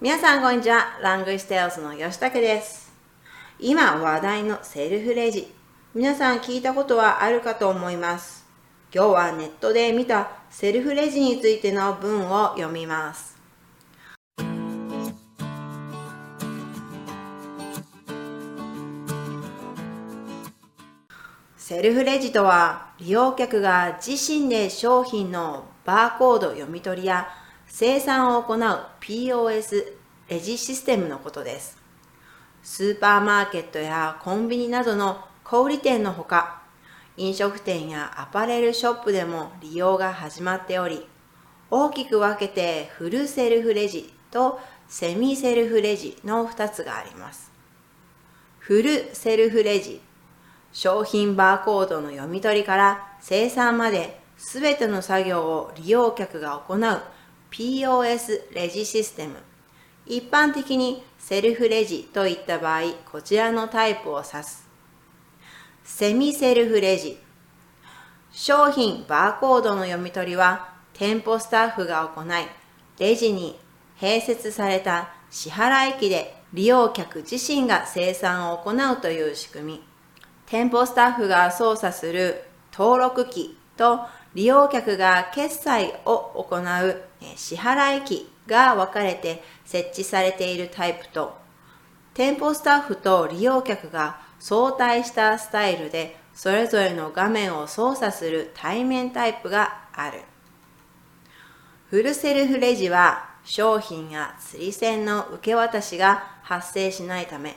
皆さんこんにちは。ラングイステオスの吉武です。今話題のセルフレジ。皆さん聞いたことはあるかと思います。今日はネットで見たセルフレジについての文を読みます。セルフレジとは利用客が自身で商品のバーコード読み取りや生産を行う POS レジシステムのことです。スーパーマーケットやコンビニなどの小売店のほか、飲食店やアパレルショップでも利用が始まっており、大きく分けてフルセルフレジとセミセルフレジの2つがあります。フルセルフレジ商品バーコードの読み取りから生産まで全ての作業を利用客が行う POS レジシステム。一般的にセルフレジといった場合、こちらのタイプを指す。セミセルフレジ。商品バーコードの読み取りは店舗スタッフが行い、レジに併設された支払い機で利用客自身が生産を行うという仕組み。店舗スタッフが操作する登録機と利用客が決済を行う支払い機が分かれて設置されているタイプと店舗スタッフと利用客が相対したスタイルでそれぞれの画面を操作する対面タイプがある。フルセルフレジは商品や釣り銭の受け渡しが発生しないため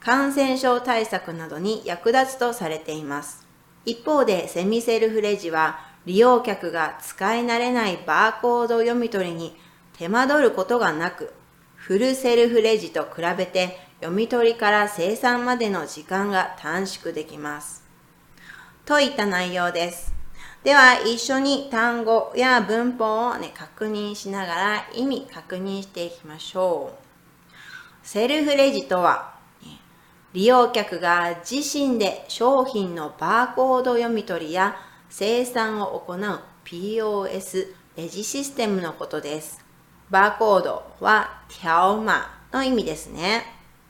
感染症対策などに役立つとされています。一方でセミセルフレジは利用客が使い慣れないバーコード読み取りに手間取ることがなく、フルセルフレジと比べて読み取りから生産までの時間が短縮できます。といった内容です。では一緒に単語や文法をね、確認しながら意味確認していきましょう。セルフレジとは利用客が自身で商品のバーコード読み取りや生産を行う POS レジシステムのことです。バーコードはテャオマの意味ですね。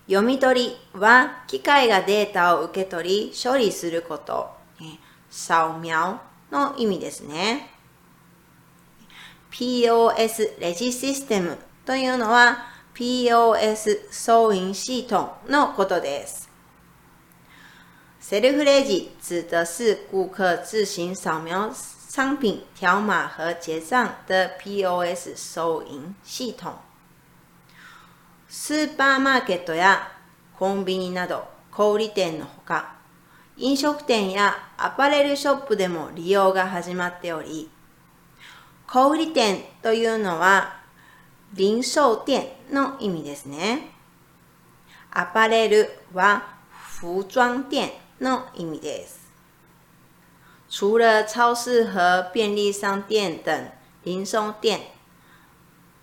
読み取りは機械がデータを受け取り処理すること。サオミャオの意味ですね。POS レジシステムというのは POS 收銀系統のことです。セルフレジ指的是顾客自行扫描商品条码和结账的 POS 收銀系統。スーパーマーケットやコンビニなど小売店のほか、飲食店やアパレルショップでも利用が始まっており、小売店というのは零售店の意味ですね。アパレルは服装店の意味です。除了超市和便利商店等零售店，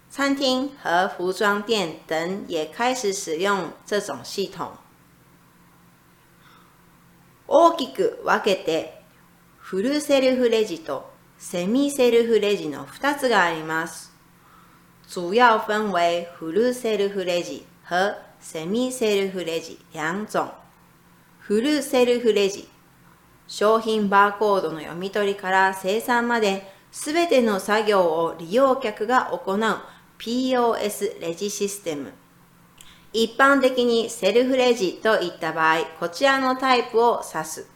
餐厅和服装店等也开始使用这种系统。大きく分けて、フルセルフレジとセミセルフレジの2つがあります。主要分为フルセルフレジ和セミセルフレジ两種。フルセルフレジ。商品バーコードの読み取りから生産まで全ての作業を利用客が行う POS レジシステム。一般的にセルフレジといった場合、こちらのタイプを指す。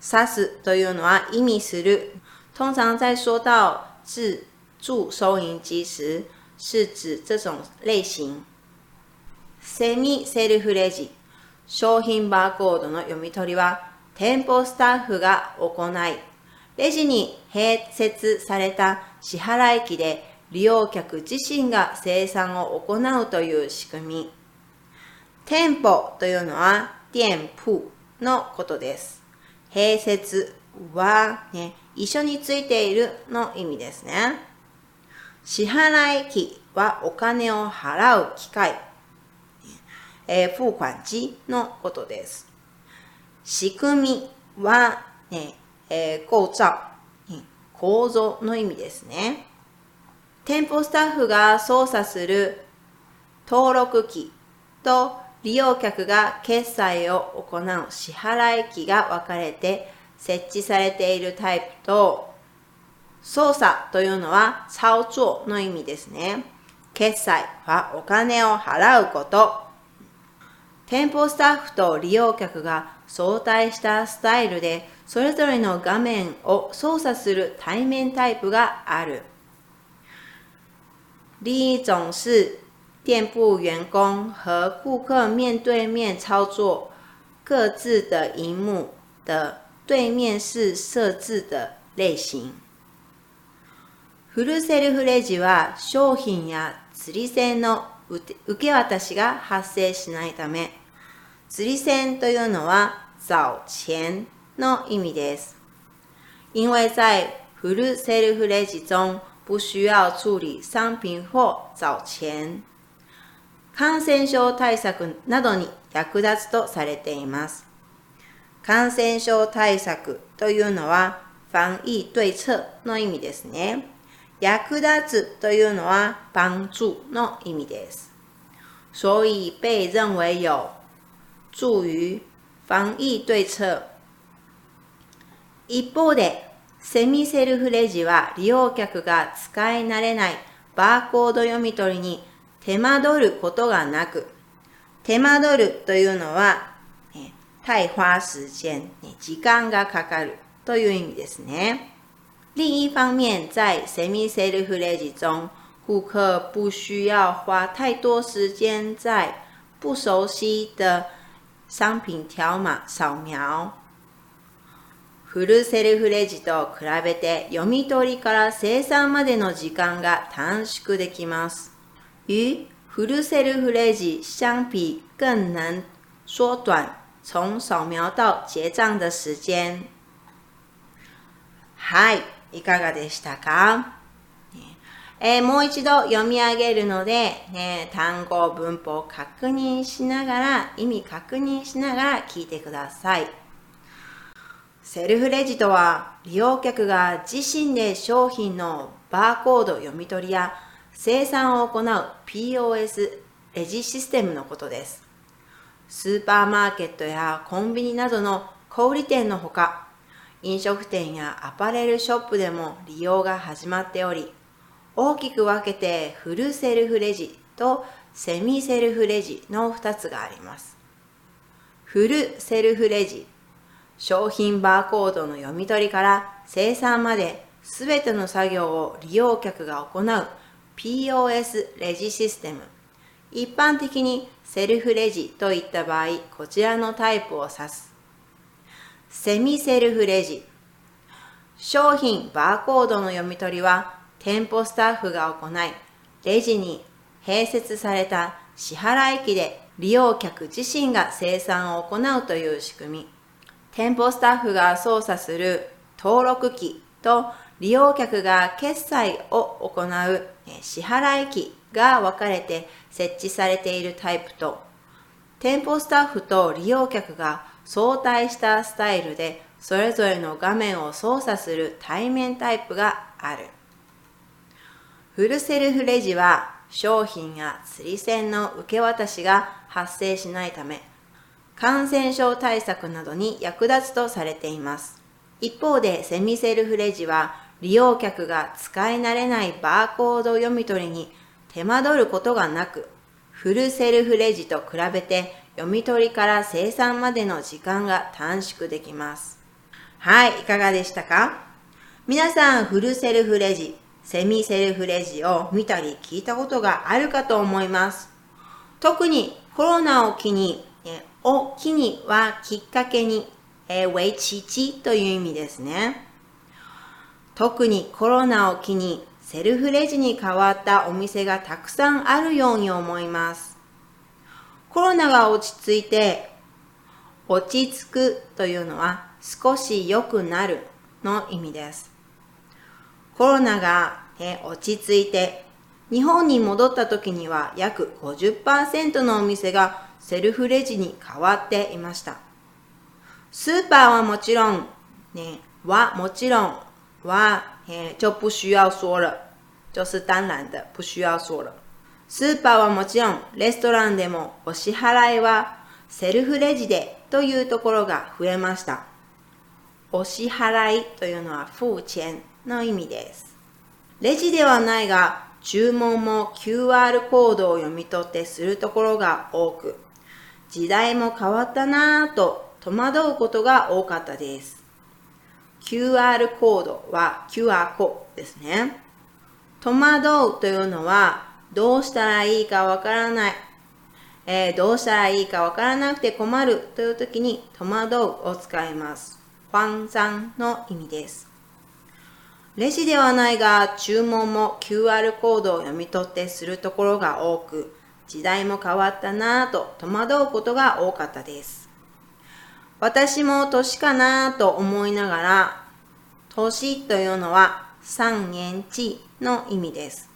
指すというのは意味する。通常在说到自助收银机时，是指这种类型。セミセルフレジ。商品バーコードの読み取りは店舗スタッフが行い、レジに併設された支払い機で利用客自身が生産を行うという仕組み。店舗というのは店舗のことです。併設は、ね、一緒についているの意味ですね。支払い機はお金を払う機械、えー、付款機のことです。仕組みは、ねえー、構造、構造の意味ですね。店舗スタッフが操作する登録機と利用客が決済を行う支払い機が分かれて設置されているタイプと操作というのは操作の意味ですね。決済はお金を払うこと。店舗スタッフと利用客が相対したスタイルでそれぞれの画面を操作する対面タイプがある。另一种是店铺员工和顾客面对面操作各自的荧幕的对面式设置的类型。フルセルフレジは商品や釣り線の受け渡しが発生しないため、釣り線というのは早钱の意味です。因为在フルセルフレジ中不需要处理商品或早钱。感染症対策などに役立つとされています。感染症対策というのは防疫对策の意味ですね。役立つというのは帮助の意味です。所以被认为有助于防疫对策。一方で、セミセルフレジは利用客が使い慣れないバーコード読み取りに手間取ることがなく、手間取るというのは、太花時間、時間がかかるという意味ですね。另一方面，在 semi self ready 中，顾客不需要花太多时间在不熟悉的商品条码扫描。フルセルフレジと比べて読み取りから生産までの時間が短縮できます。与フルセルフレジ相比更能缩短从扫描到结账的时间。はい。いかがでしたか、えー、もう一度読み上げるので、ね、単語、文法を確認しながら、意味確認しながら聞いてください。セルフレジとは、利用客が自身で商品のバーコード読み取りや生産を行う POS レジシステムのことです。スーパーマーケットやコンビニなどの小売店のほか、飲食店やアパレルショップでも利用が始まっており、大きく分けてフルセルフレジとセミセルフレジの2つがあります。フルセルフレジ、商品バーコードの読み取りから生産まで全ての作業を利用客が行う POS レジシステム。一般的にセルフレジといった場合、こちらのタイプを指す。セミセルフレジ。商品バーコードの読み取りは店舗スタッフが行い、レジに併設された支払い機で利用客自身が生産を行うという仕組み。店舗スタッフが操作する登録機と利用客が決済を行う支払い機が分かれて設置されているタイプと、店舗スタッフと利用客が相対したスタイルでそれぞれの画面を操作する対面タイプがある。フルセルフレジは商品や釣り線の受け渡しが発生しないため、感染症対策などに役立つとされています。一方でセミセルフレジは利用客が使い慣れないバーコード読み取りに手間取ることがなく、フルセルフレジと比べて読み取りから生産までの時間が短縮できます。はい、いかがでしたか？皆さん、フルセルフレジ、セミセルフレジを見たり聞いたことがあるかと思います。特にコロナを機に、えを機にはきっかけに、えウェイチチという意味ですね。特にコロナを機にセルフレジに変わったお店がたくさんあるように思います。コロナが落ち着いて、落ち着くというのは少し良くなるの意味です。コロナが、ね、落ち着いて、日本に戻った時には約50%のお店がセルフレジに変わっていました。スーパーはもちろん、ね、はもちろんは、えー就不需要说了，就是当然的，不需要说了。スーパーはもちろん、レストランでもお支払いはセルフレジでというところが増えました。お支払いというのは付钱の意味です。レジではないが、注文も QR コードを読み取ってするところが多く、時代も変わったなぁと戸惑うことが多かったです。QR コードは QR コですね。戸惑うというのはどうしたらいいかわからない、えー、どうしたらいいかわからなくて困るという時に戸惑うを使います。慌張の意味です。レジではないが注文も QR コードを読み取ってするところが多く、時代も変わったなぁと戸惑うことが多かったです。私も年かなぁと思いながら、年というのは三円地の意味です。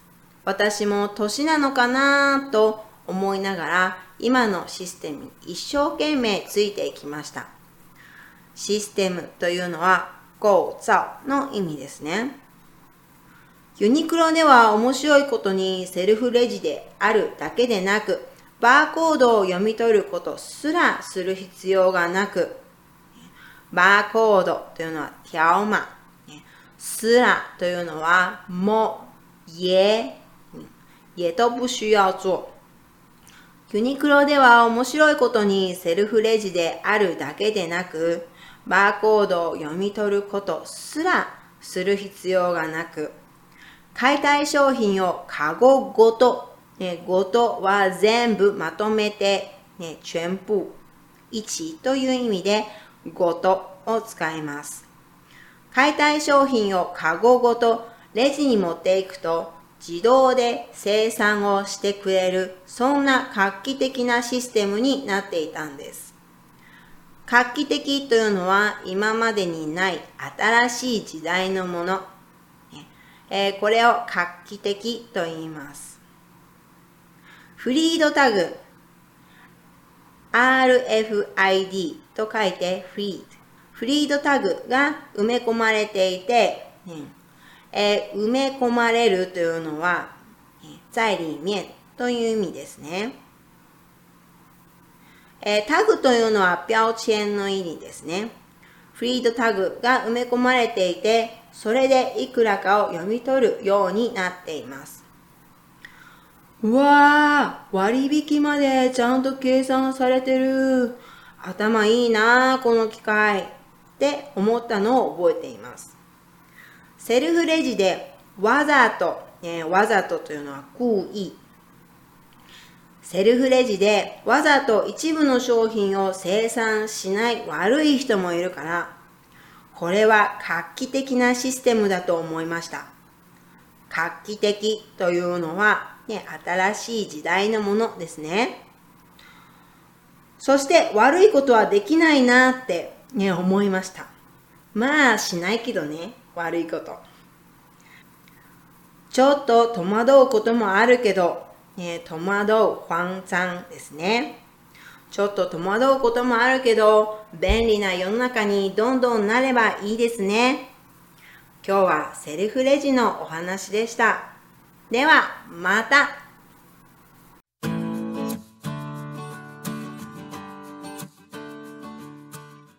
私も年なのかなぁと思いながら今のシステムに一生懸命ついていきました。システムというのは構造の意味ですね。ユニクロでは面白いことにセルフレジであるだけでなくバーコードを読み取ることすらする必要がなくバーコードというのは条码すらというのはも、也也都不需要做。ユニクロでは面白いことにセルフレジであるだけでなく、バーコードを読み取ることすらする必要がなく、買いたい商品をカゴごと、ね、ごとは全部まとめて、ね、全部、1という意味でごとを使います。買いたい商品をカゴごとレジに持っていくと自動で生産をしてくれる、そんな画期的なシステムになっていたんです。画期的というのは今までにない新しい時代のもの。えー、これを画期的と言います。フリードタグ RFID と書いてフリード。フリードタグが埋め込まれていて、えー、埋め込まれるというのは、在里面という意味ですね。えー、タグというのは標籤の意味ですね。フリードタグが埋め込まれていて、それでいくらかを読み取るようになっています。うわー、割引までちゃんと計算されてる。頭いいなこの機械。って思ったのを覚えています。セルフレジでわざと、えー、わざとというのは故意。セルフレジでわざと一部の商品を生産しない悪い人もいるから、これは画期的なシステムだと思いました。画期的というのは、ね、新しい時代のものですね。そして悪いことはできないなって、ね、思いました。まあしないけどね。悪いこと。ちょっと戸惑うこともあるけど、ね、戸惑う、慌張ですね。ちょっと戸惑うこともあるけど、便利な世の中にどんどんなればいいですね。今日はセルフレジのお話でした。では、また